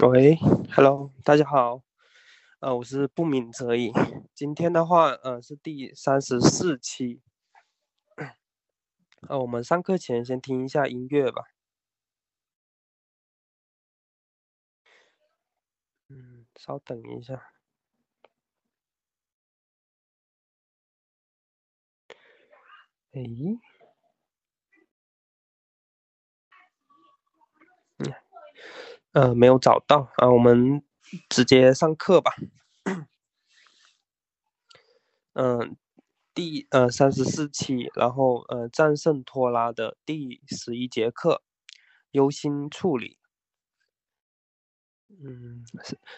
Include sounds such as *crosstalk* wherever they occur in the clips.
喂，Hello，大家好，呃，我是不鸣则已。今天的话，呃，是第三十四期。呃，我们上课前先听一下音乐吧。嗯，稍等一下。哎，呃，没有找到啊，我们直接上课吧。嗯，第呃三十四期，然后呃战胜拖拉的第十一节课，忧心处理。嗯，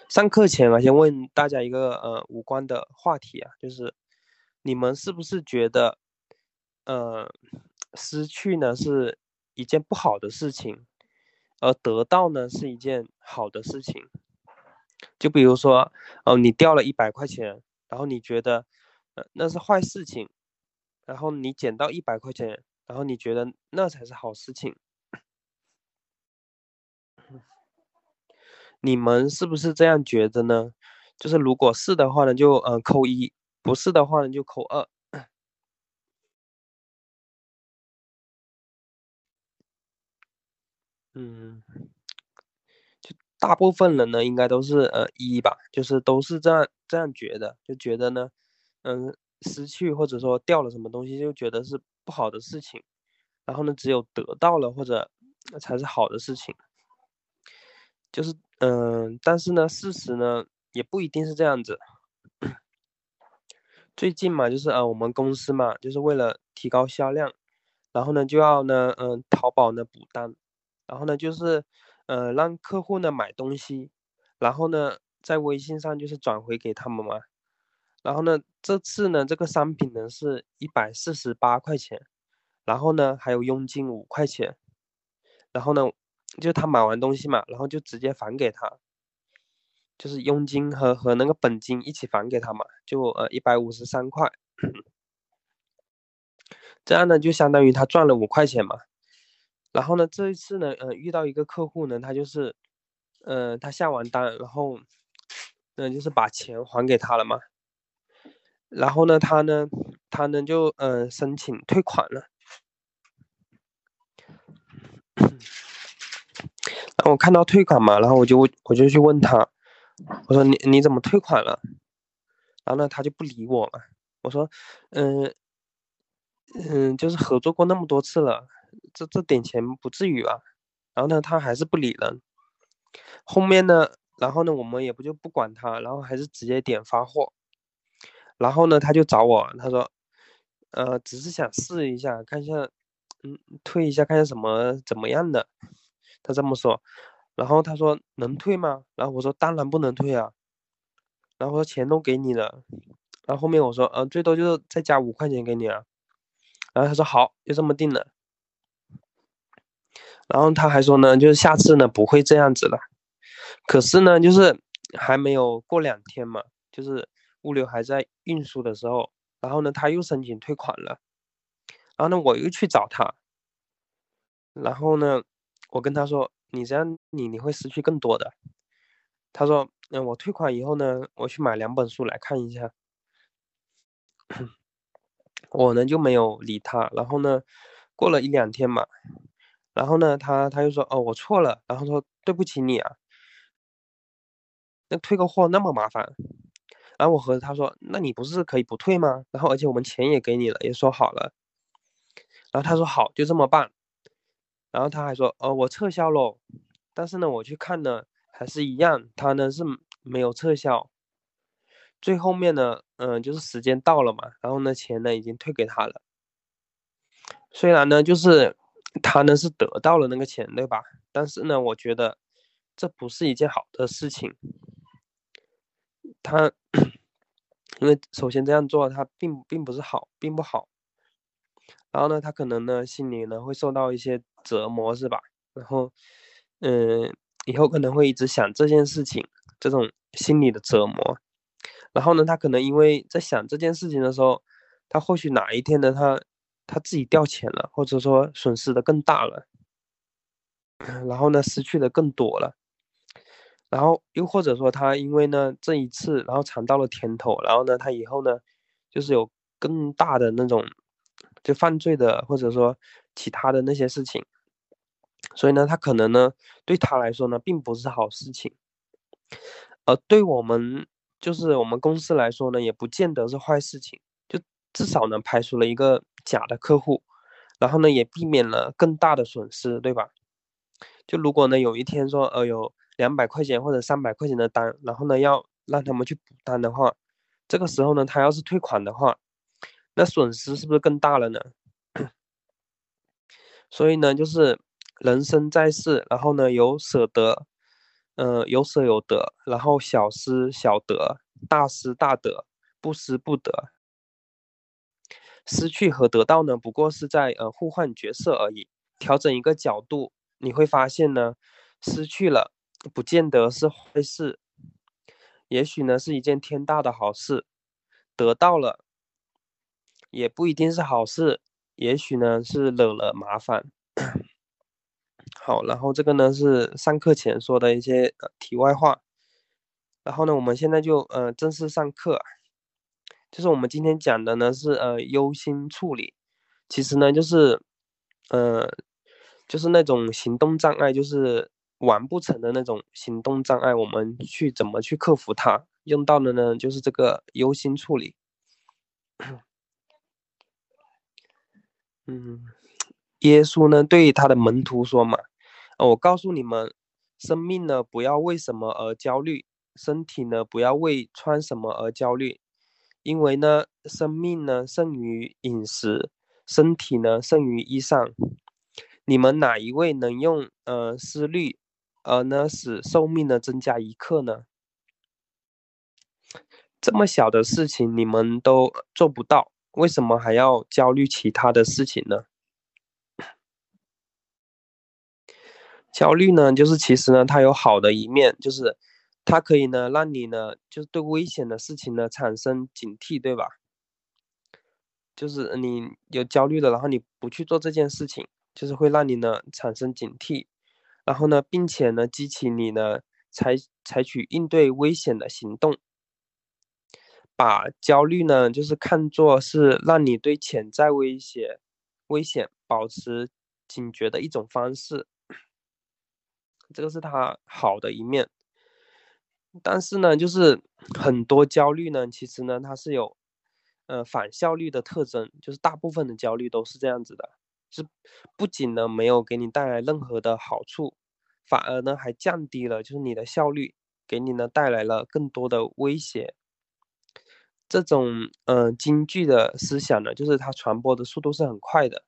上课前啊，先问大家一个呃无关的话题啊，就是你们是不是觉得，呃，失去呢是一件不好的事情，而得到呢是一件好的事情？就比如说，哦，你掉了一百块钱，然后你觉得，呃，那是坏事情，然后你捡到一百块钱，然后你觉得那才是好事情。你们是不是这样觉得呢？就是如果是的话呢，就嗯扣一；不是的话呢，就扣二。嗯，就大部分人呢，应该都是呃一吧，就是都是这样这样觉得，就觉得呢，嗯，失去或者说掉了什么东西，就觉得是不好的事情。然后呢，只有得到了或者才是好的事情。就是。嗯，但是呢，事实呢也不一定是这样子。最近嘛，就是呃，我们公司嘛，就是为了提高销量，然后呢就要呢，嗯，淘宝呢补单，然后呢就是，呃，让客户呢买东西，然后呢在微信上就是转回给他们嘛。然后呢这次呢这个商品呢是一百四十八块钱，然后呢还有佣金五块钱，然后呢。就他买完东西嘛，然后就直接返给他，就是佣金和和那个本金一起返给他嘛，就呃一百五十三块，*coughs* 这样呢就相当于他赚了五块钱嘛。然后呢这一次呢，呃遇到一个客户呢，他就是，呃他下完单，然后，嗯就是把钱还给他了嘛。然后呢他呢他呢就嗯申请退款了。然后我看到退款嘛，然后我就我就去问他，我说你你怎么退款了？然后呢他就不理我嘛。我说，嗯嗯，就是合作过那么多次了，这这点钱不至于吧？然后呢他还是不理人。后面呢，然后呢我们也不就不管他，然后还是直接点发货。然后呢他就找我，他说，呃，只是想试一下，看一下，嗯，退一下，看一下什么怎么样的。他这么说，然后他说能退吗？然后我说当然不能退啊。然后我说钱都给你了，然后后面我说呃最多就是再加五块钱给你啊。然后他说好，就这么定了。然后他还说呢，就是下次呢不会这样子了。可是呢，就是还没有过两天嘛，就是物流还在运输的时候，然后呢他又申请退款了。然后呢我又去找他，然后呢。我跟他说：“你这样，你你会失去更多的。”他说：“嗯，我退款以后呢，我去买两本书来看一下。” *coughs* 我呢就没有理他。然后呢，过了一两天嘛，然后呢，他他又说：“哦，我错了。”然后说：“对不起你啊，那退个货那么麻烦。”然后我和他说：“那你不是可以不退吗？然后而且我们钱也给你了，也说好了。”然后他说：“好，就这么办。”然后他还说，哦，我撤销了，但是呢，我去看呢，还是一样，他呢是没有撤销。最后面呢，嗯，就是时间到了嘛，然后呢，钱呢已经退给他了。虽然呢，就是他呢是得到了那个钱，对吧？但是呢，我觉得这不是一件好的事情。他 *coughs* 因为首先这样做，他并并不是好，并不好。然后呢，他可能呢心里呢会受到一些折磨，是吧？然后，嗯，以后可能会一直想这件事情，这种心理的折磨。然后呢，他可能因为在想这件事情的时候，他或许哪一天呢，他他自己掉钱了，或者说损失的更大了，然后呢失去的更多了。然后又或者说他因为呢这一次，然后尝到了甜头，然后呢他以后呢就是有更大的那种就犯罪的或者说其他的那些事情，所以呢他可能呢对他来说呢并不是好事情，而对我们就是我们公司来说呢也不见得是坏事情，就至少呢排除了一个假的客户，然后呢也避免了更大的损失，对吧？就如果呢有一天说呃有。两百块钱或者三百块钱的单，然后呢，要让他们去补单的话，这个时候呢，他要是退款的话，那损失是不是更大了呢？*coughs* 所以呢，就是人生在世，然后呢，有舍得，嗯，有舍有得，然后小失小得，大失大得，不失不得。失去和得到呢，不过是在呃互换角色而已。调整一个角度，你会发现呢，失去了。不见得是坏事，也许呢是一件天大的好事。得到了，也不一定是好事，也许呢是惹了麻烦。好，然后这个呢是上课前说的一些呃题外话。然后呢，我们现在就呃正式上课，就是我们今天讲的呢是呃忧心处理，其实呢就是呃就是那种行动障碍，就是。完不成的那种行动障碍，我们去怎么去克服它？用到的呢，就是这个忧心处理。嗯，耶稣呢对他的门徒说嘛：“我告诉你们，生命呢不要为什么而焦虑，身体呢不要为穿什么而焦虑，因为呢，生命呢胜于饮食，身体呢胜于衣裳。你们哪一位能用呃思虑？”而呢，使寿命呢增加一刻呢？这么小的事情你们都做不到，为什么还要焦虑其他的事情呢？焦虑呢，就是其实呢，它有好的一面，就是它可以呢，让你呢，就是对危险的事情呢产生警惕，对吧？就是你有焦虑了，然后你不去做这件事情，就是会让你呢产生警惕。然后呢，并且呢，激起你呢采采取应对危险的行动，把焦虑呢，就是看作是让你对潜在威胁、危险保持警觉的一种方式，这个是它好的一面。但是呢，就是很多焦虑呢，其实呢，它是有呃反效率的特征，就是大部分的焦虑都是这样子的。是不仅呢没有给你带来任何的好处，反而呢还降低了就是你的效率，给你呢带来了更多的威胁。这种嗯京剧的思想呢，就是它传播的速度是很快的。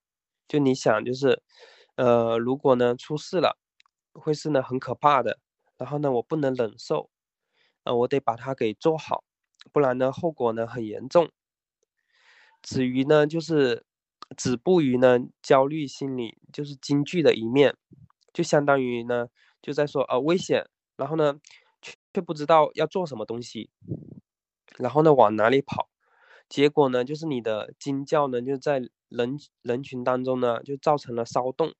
就你想就是，呃如果呢出事了，会是呢很可怕的。然后呢我不能忍受，呃我得把它给做好，不然呢后果呢很严重。止于呢就是。止步于呢焦虑心理，就是京剧的一面，就相当于呢就在说呃危险，然后呢却却不知道要做什么东西，然后呢往哪里跑，结果呢就是你的惊叫呢就在人人群当中呢就造成了骚动，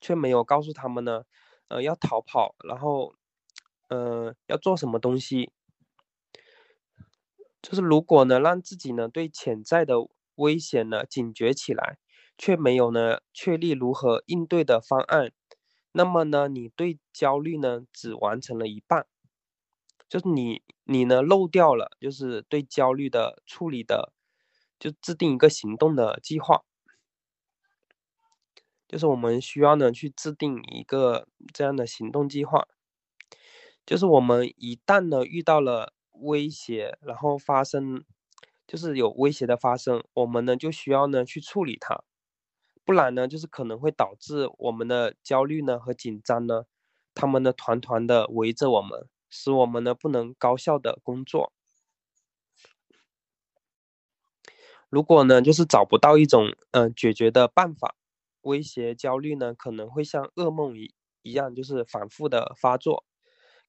却没有告诉他们呢呃要逃跑，然后呃要做什么东西，就是如果呢让自己呢对潜在的。危险呢，警觉起来，却没有呢确立如何应对的方案，那么呢，你对焦虑呢只完成了一半，就是你你呢漏掉了，就是对焦虑的处理的，就制定一个行动的计划，就是我们需要呢去制定一个这样的行动计划，就是我们一旦呢遇到了威胁，然后发生。就是有威胁的发生，我们呢就需要呢去处理它，不然呢就是可能会导致我们的焦虑呢和紧张呢，他们呢团团的围着我们，使我们呢不能高效的工作。如果呢就是找不到一种嗯解决的办法，威胁焦虑呢可能会像噩梦一一样，就是反复的发作，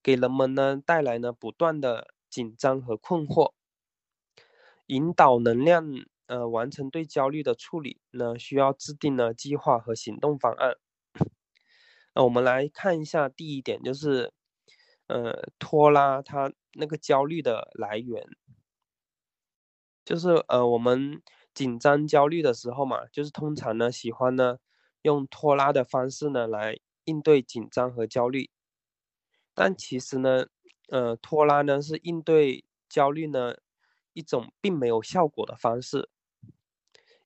给人们呢带来呢不断的紧张和困惑。引导能量，呃，完成对焦虑的处理呢，需要制定呢计划和行动方案。那我们来看一下第一点，就是，呃，拖拉它那个焦虑的来源，就是呃，我们紧张焦虑的时候嘛，就是通常呢喜欢呢用拖拉的方式呢来应对紧张和焦虑，但其实呢，呃，拖拉呢是应对焦虑呢一种并没有效果的方式，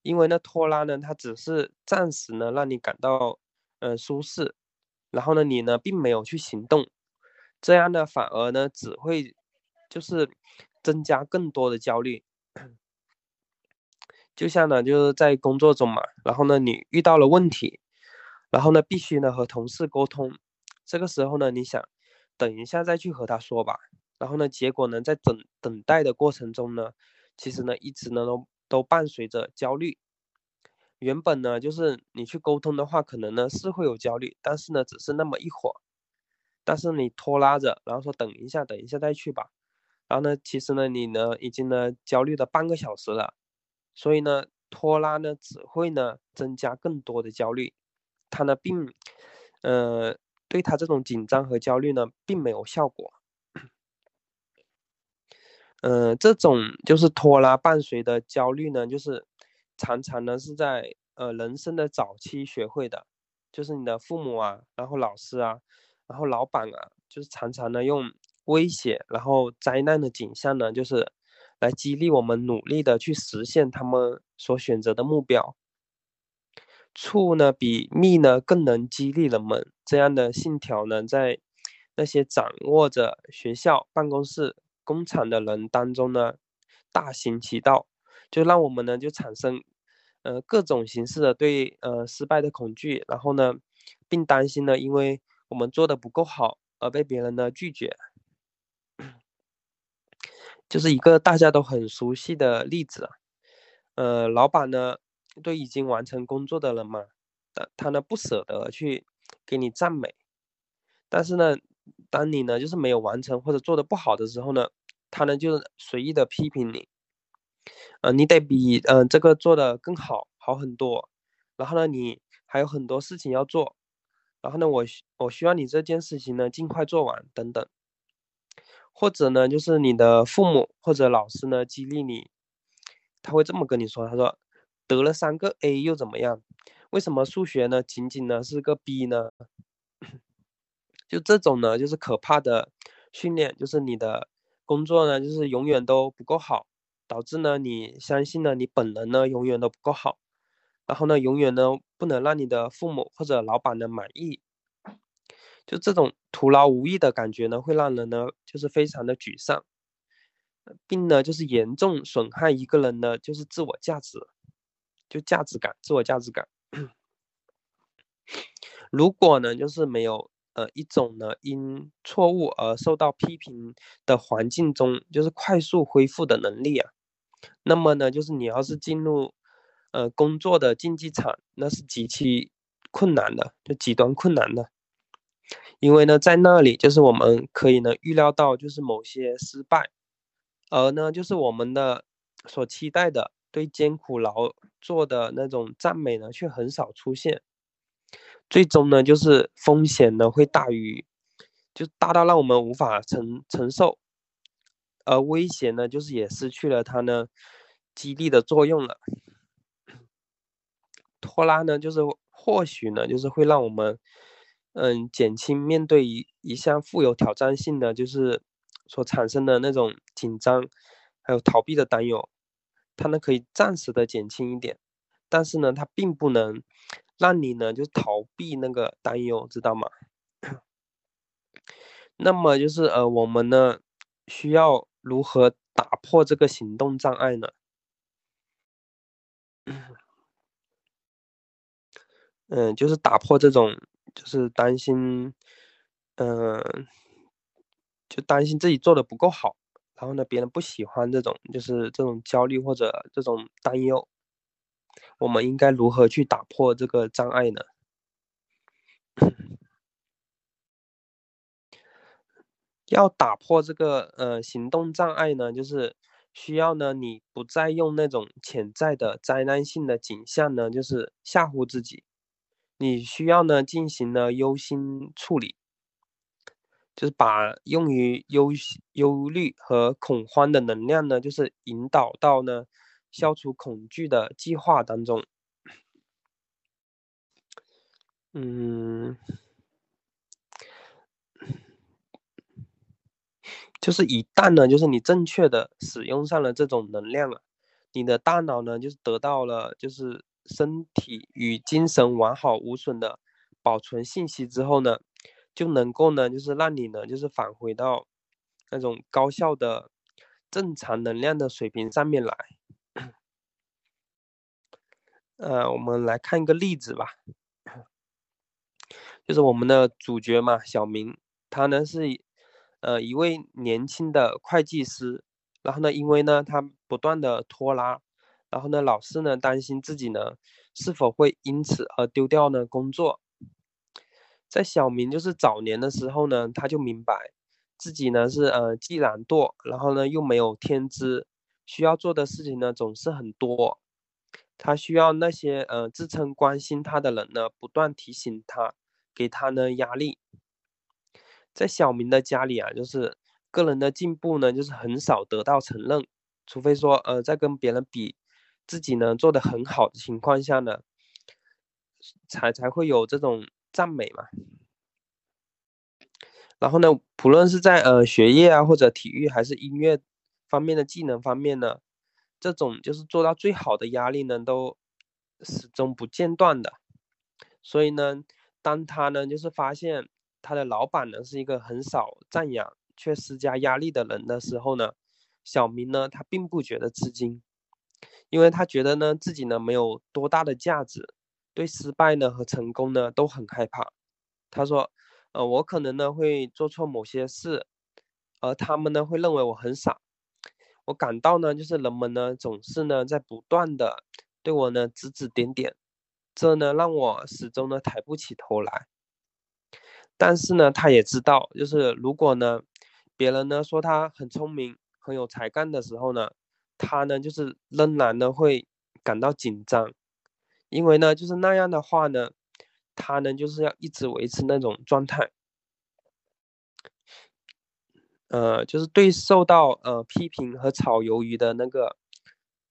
因为呢拖拉呢它只是暂时呢让你感到呃舒适，然后呢你呢并没有去行动。这样呢，反而呢，只会就是增加更多的焦虑。就像呢，就是在工作中嘛，然后呢，你遇到了问题，然后呢，必须呢和同事沟通。这个时候呢，你想等一下再去和他说吧。然后呢，结果呢，在等等待的过程中呢，其实呢，一直呢都都伴随着焦虑。原本呢，就是你去沟通的话，可能呢是会有焦虑，但是呢，只是那么一会儿。但是你拖拉着，然后说等一下，等一下再去吧。然后呢，其实呢，你呢已经呢焦虑了半个小时了。所以呢，拖拉呢只会呢增加更多的焦虑。他呢并，呃，对他这种紧张和焦虑呢并没有效果。嗯，这种就是拖拉伴随的焦虑呢，就是常常呢是在呃人生的早期学会的，就是你的父母啊，然后老师啊。然后老板啊，就是常常呢用威胁，然后灾难的景象呢，就是来激励我们努力的去实现他们所选择的目标。醋呢比蜜呢更能激励人们，这样的信条呢，在那些掌握着学校、办公室、工厂的人当中呢，大行其道，就让我们呢就产生呃各种形式的对呃失败的恐惧，然后呢，并担心呢，因为。我们做的不够好而被别人呢拒绝，就是一个大家都很熟悉的例子。呃，老板呢对已经完成工作的人嘛，他他呢不舍得去给你赞美，但是呢，当你呢就是没有完成或者做的不好的时候呢，他呢就随意的批评你。呃，你得比嗯这个做的更好，好很多。然后呢，你还有很多事情要做。然后呢，我我需要你这件事情呢尽快做完，等等。或者呢，就是你的父母或者老师呢激励你，他会这么跟你说：“他说得了三个 A 又怎么样？为什么数学呢仅仅呢是个 B 呢？”就这种呢，就是可怕的训练，就是你的工作呢就是永远都不够好，导致呢你相信呢你本人呢永远都不够好。然后呢，永远呢不能让你的父母或者老板呢满意，就这种徒劳无益的感觉呢，会让人呢就是非常的沮丧，并呢就是严重损害一个人的就是自我价值，就价值感、自我价值感。如果呢就是没有呃一种呢因错误而受到批评的环境中，就是快速恢复的能力啊，那么呢就是你要是进入。呃，工作的竞技场那是极其困难的，就极端困难的，因为呢，在那里就是我们可以呢预料到就是某些失败，而呢就是我们的所期待的对艰苦劳作的那种赞美呢却很少出现，最终呢就是风险呢会大于，就大到让我们无法承承受，而威胁呢就是也失去了它呢激励的作用了。拖拉呢，就是或许呢，就是会让我们，嗯，减轻面对一一项富有挑战性的就是所产生的那种紧张，还有逃避的担忧，它呢可以暂时的减轻一点，但是呢，它并不能让你呢就逃避那个担忧，知道吗？那么就是呃，我们呢需要如何打破这个行动障碍呢？*coughs* 嗯，就是打破这种，就是担心，嗯，就担心自己做的不够好，然后呢，别人不喜欢这种，就是这种焦虑或者这种担忧，我们应该如何去打破这个障碍呢？*coughs* 要打破这个呃行动障碍呢，就是需要呢你不再用那种潜在的灾难性的景象呢，就是吓唬自己。你需要呢进行呢忧心处理，就是把用于忧忧虑和恐慌的能量呢，就是引导到呢消除恐惧的计划当中。嗯，就是一旦呢，就是你正确的使用上了这种能量了，你的大脑呢，就是得到了就是身体与精神完好无损的保存信息之后呢。就能够呢，就是让你呢，就是返回到那种高效的正常能量的水平上面来。呃，我们来看一个例子吧，就是我们的主角嘛，小明，他呢是呃一位年轻的会计师，然后呢，因为呢他不断的拖拉，然后呢老是呢担心自己呢是否会因此而丢掉呢工作。在小明就是早年的时候呢，他就明白自己呢是呃既懒惰，然后呢又没有天资，需要做的事情呢总是很多，他需要那些呃自称关心他的人呢不断提醒他，给他呢压力。在小明的家里啊，就是个人的进步呢就是很少得到承认，除非说呃在跟别人比自己呢做的很好的情况下呢，才才会有这种。赞美嘛，然后呢，不论是在呃学业啊，或者体育还是音乐方面的技能方面呢，这种就是做到最好的压力呢，都始终不间断的。所以呢，当他呢就是发现他的老板呢是一个很少赞扬却施加压力的人的时候呢，小明呢他并不觉得吃惊，因为他觉得呢自己呢没有多大的价值。对失败呢和成功呢都很害怕。他说：“呃，我可能呢会做错某些事，而他们呢会认为我很傻。我感到呢就是人们呢总是呢在不断的对我呢指指点点，这呢让我始终呢抬不起头来。但是呢他也知道，就是如果呢别人呢说他很聪明、很有才干的时候呢，他呢就是仍然呢会感到紧张。”因为呢，就是那样的话呢，他呢就是要一直维持那种状态，呃，就是对受到呃批评和炒鱿鱼的那个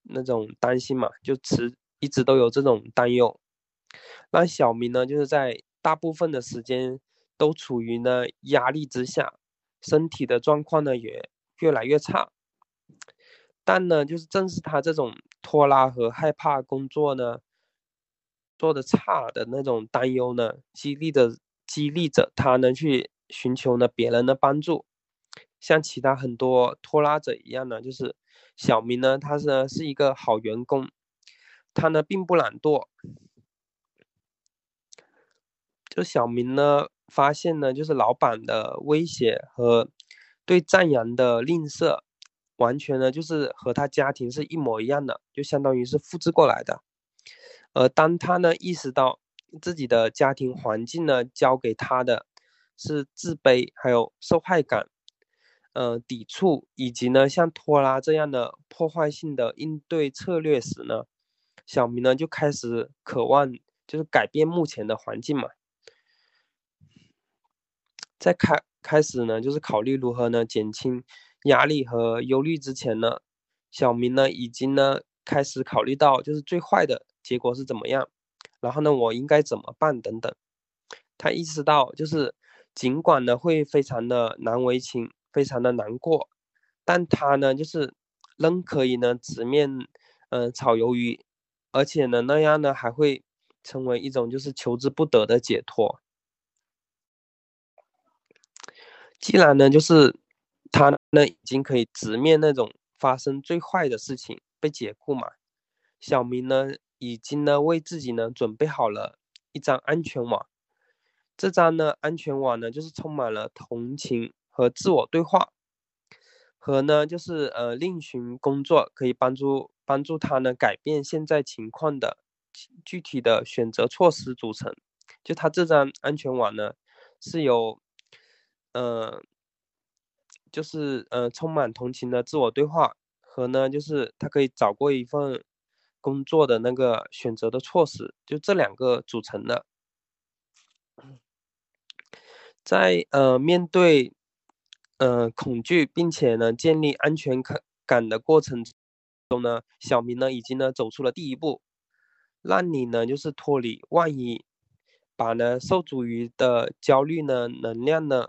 那种担心嘛，就持一直都有这种担忧，让小明呢就是在大部分的时间都处于呢压力之下，身体的状况呢也越来越差，但呢就是正是他这种拖拉和害怕工作呢。做的差的那种担忧呢，激励着激励着他呢去寻求呢别人的帮助，像其他很多拖拉者一样呢，就是小明呢，他是是一个好员工，他呢并不懒惰。就小明呢发现呢，就是老板的威胁和对赞扬的吝啬，完全呢就是和他家庭是一模一样的，就相当于是复制过来的。而当他呢意识到自己的家庭环境呢教给他的是自卑，还有受害感，呃，抵触，以及呢像拖拉这样的破坏性的应对策略时呢，小明呢就开始渴望就是改变目前的环境嘛。在开开始呢就是考虑如何呢减轻压力和忧虑之前呢，小明呢已经呢开始考虑到就是最坏的。结果是怎么样？然后呢，我应该怎么办？等等。他意识到，就是尽管呢会非常的难为情，非常的难过，但他呢就是仍可以呢直面，嗯，炒鱿鱼，而且呢那样呢还会成为一种就是求之不得的解脱。既然呢就是他呢已经可以直面那种发生最坏的事情，被解雇嘛，小明呢。已经呢为自己呢准备好了一张安全网，这张呢安全网呢就是充满了同情和自我对话，和呢就是呃另寻工作可以帮助帮助他呢改变现在情况的具体的选择措施组成。就他这张安全网呢是由呃就是呃充满同情的自我对话和呢就是他可以找过一份。工作的那个选择的措施，就这两个组成的。在呃面对呃恐惧，并且呢建立安全感的过程中呢，小明呢已经呢走出了第一步，让你呢就是脱离万一，把呢受阻于的焦虑呢能量呢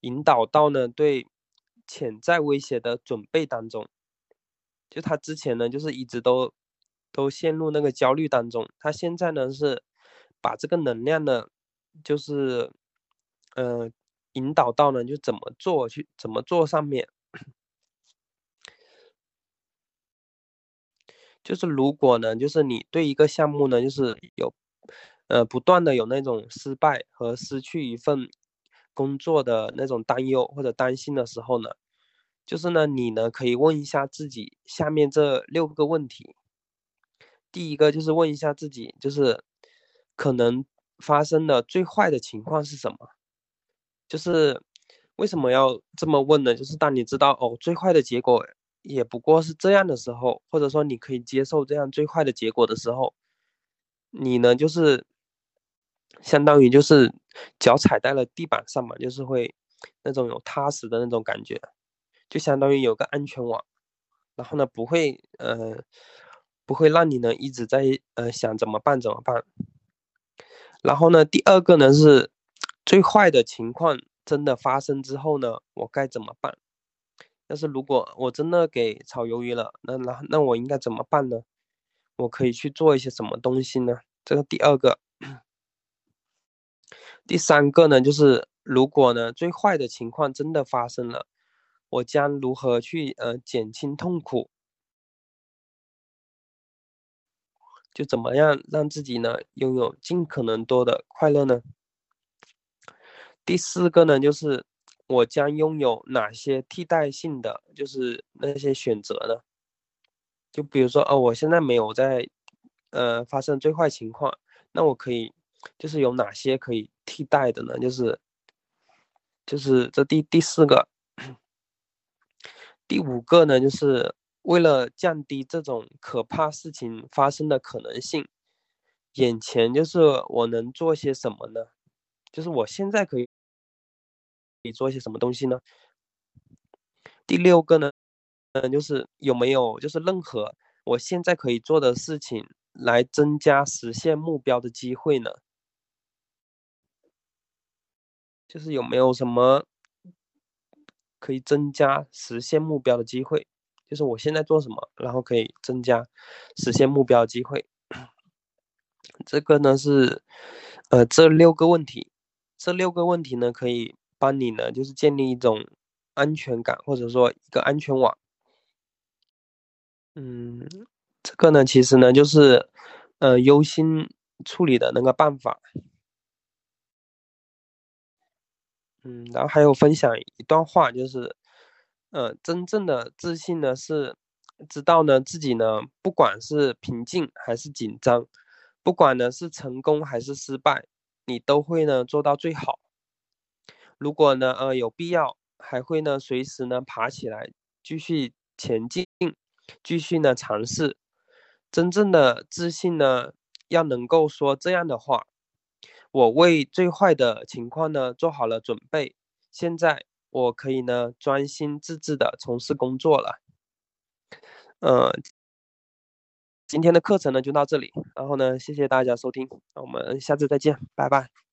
引导到呢对潜在威胁的准备当中。就他之前呢就是一直都都陷入那个焦虑当中，他现在呢是把这个能量呢就是嗯。引导到呢，就怎么做去怎么做上面，就是如果呢，就是你对一个项目呢，就是有呃不断的有那种失败和失去一份工作的那种担忧或者担心的时候呢，就是呢，你呢可以问一下自己下面这六个问题。第一个就是问一下自己，就是可能发生的最坏的情况是什么？就是为什么要这么问呢？就是当你知道哦，最坏的结果也不过是这样的时候，或者说你可以接受这样最坏的结果的时候，你呢就是相当于就是脚踩在了地板上嘛，就是会那种有踏实的那种感觉，就相当于有个安全网，然后呢不会呃不会让你呢一直在呃想怎么办怎么办，然后呢第二个呢是。最坏的情况真的发生之后呢，我该怎么办？但是如果我真的给炒鱿鱼了，那那那我应该怎么办呢？我可以去做一些什么东西呢？这个第二个，第三个呢，就是如果呢最坏的情况真的发生了，我将如何去呃减轻痛苦？就怎么样让自己呢拥有尽可能多的快乐呢？第四个呢，就是我将拥有哪些替代性的，就是那些选择呢？就比如说，哦，我现在没有在，呃，发生最坏情况，那我可以，就是有哪些可以替代的呢？就是，就是这第第四个，*coughs* 第五个呢，就是为了降低这种可怕事情发生的可能性，眼前就是我能做些什么呢？就是我现在可以。你做些什么东西呢？第六个呢，嗯，就是有没有就是任何我现在可以做的事情来增加实现目标的机会呢？就是有没有什么可以增加实现目标的机会？就是我现在做什么，然后可以增加实现目标机会？这个呢是呃这六个问题，这六个问题呢可以。帮你呢，就是建立一种安全感，或者说一个安全网。嗯，这个呢，其实呢，就是呃忧心处理的那个办法。嗯，然后还有分享一段话，就是，呃，真正的自信呢，是知道呢自己呢，不管是平静还是紧张，不管呢是成功还是失败，你都会呢做到最好。如果呢，呃，有必要，还会呢，随时呢，爬起来，继续前进，继续呢，尝试。真正的自信呢，要能够说这样的话：我为最坏的情况呢，做好了准备。现在我可以呢，专心致志的从事工作了。嗯，今天的课程呢，就到这里。然后呢，谢谢大家收听，那我们下次再见，拜拜。